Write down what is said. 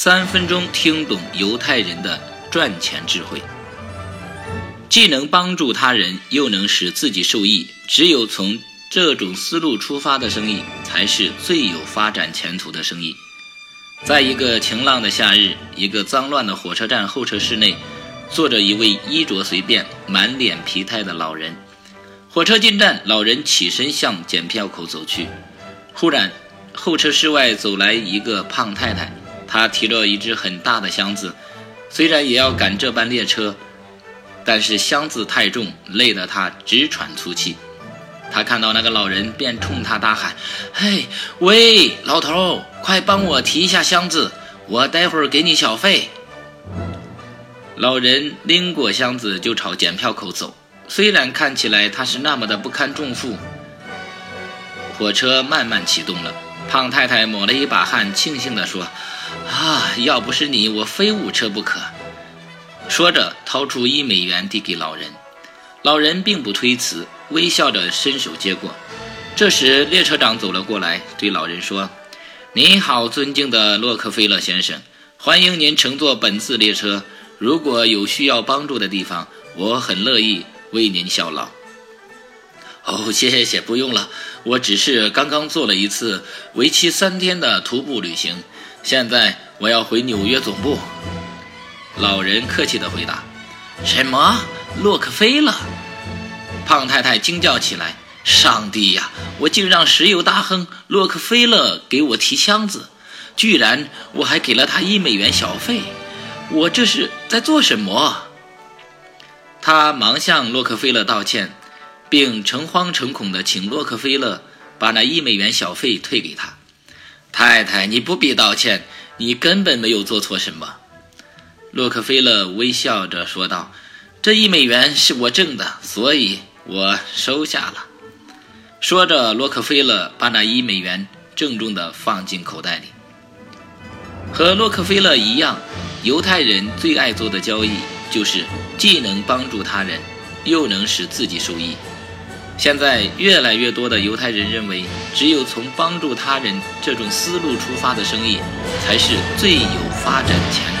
三分钟听懂犹太人的赚钱智慧，既能帮助他人，又能使自己受益。只有从这种思路出发的生意，才是最有发展前途的生意。在一个晴朗的夏日，一个脏乱的火车站候车室内，坐着一位衣着随便、满脸疲态的老人。火车进站，老人起身向检票口走去。忽然，候车室外走来一个胖太太。他提着一只很大的箱子，虽然也要赶这班列车，但是箱子太重，累得他直喘粗气。他看到那个老人，便冲他大喊：“嘿，喂，老头，快帮我提一下箱子，我待会儿给你小费。”老人拎过箱子就朝检票口走，虽然看起来他是那么的不堪重负。火车慢慢启动了，胖太太抹了一把汗，庆幸地说。啊！要不是你，我非误车不可。说着，掏出一美元递给老人。老人并不推辞，微笑着伸手接过。这时，列车长走了过来，对老人说：“您好，尊敬的洛克菲勒先生，欢迎您乘坐本次列车。如果有需要帮助的地方，我很乐意为您效劳。”哦，谢谢，不用了。我只是刚刚做了一次为期三天的徒步旅行。现在我要回纽约总部。老人客气地回答：“什么？洛克菲勒？”胖太太惊叫起来：“上帝呀！我竟让石油大亨洛克菲勒给我提箱子，居然我还给了他一美元小费！我这是在做什么？”他忙向洛克菲勒道歉，并诚惶诚恐地请洛克菲勒把那一美元小费退给他。太太，你不必道歉，你根本没有做错什么。”洛克菲勒微笑着说道，“这一美元是我挣的，所以我收下了。”说着，洛克菲勒把那一美元郑重地放进口袋里。和洛克菲勒一样，犹太人最爱做的交易就是既能帮助他人，又能使自己受益。现在越来越多的犹太人认为，只有从帮助他人这种思路出发的生意，才是最有发展潜力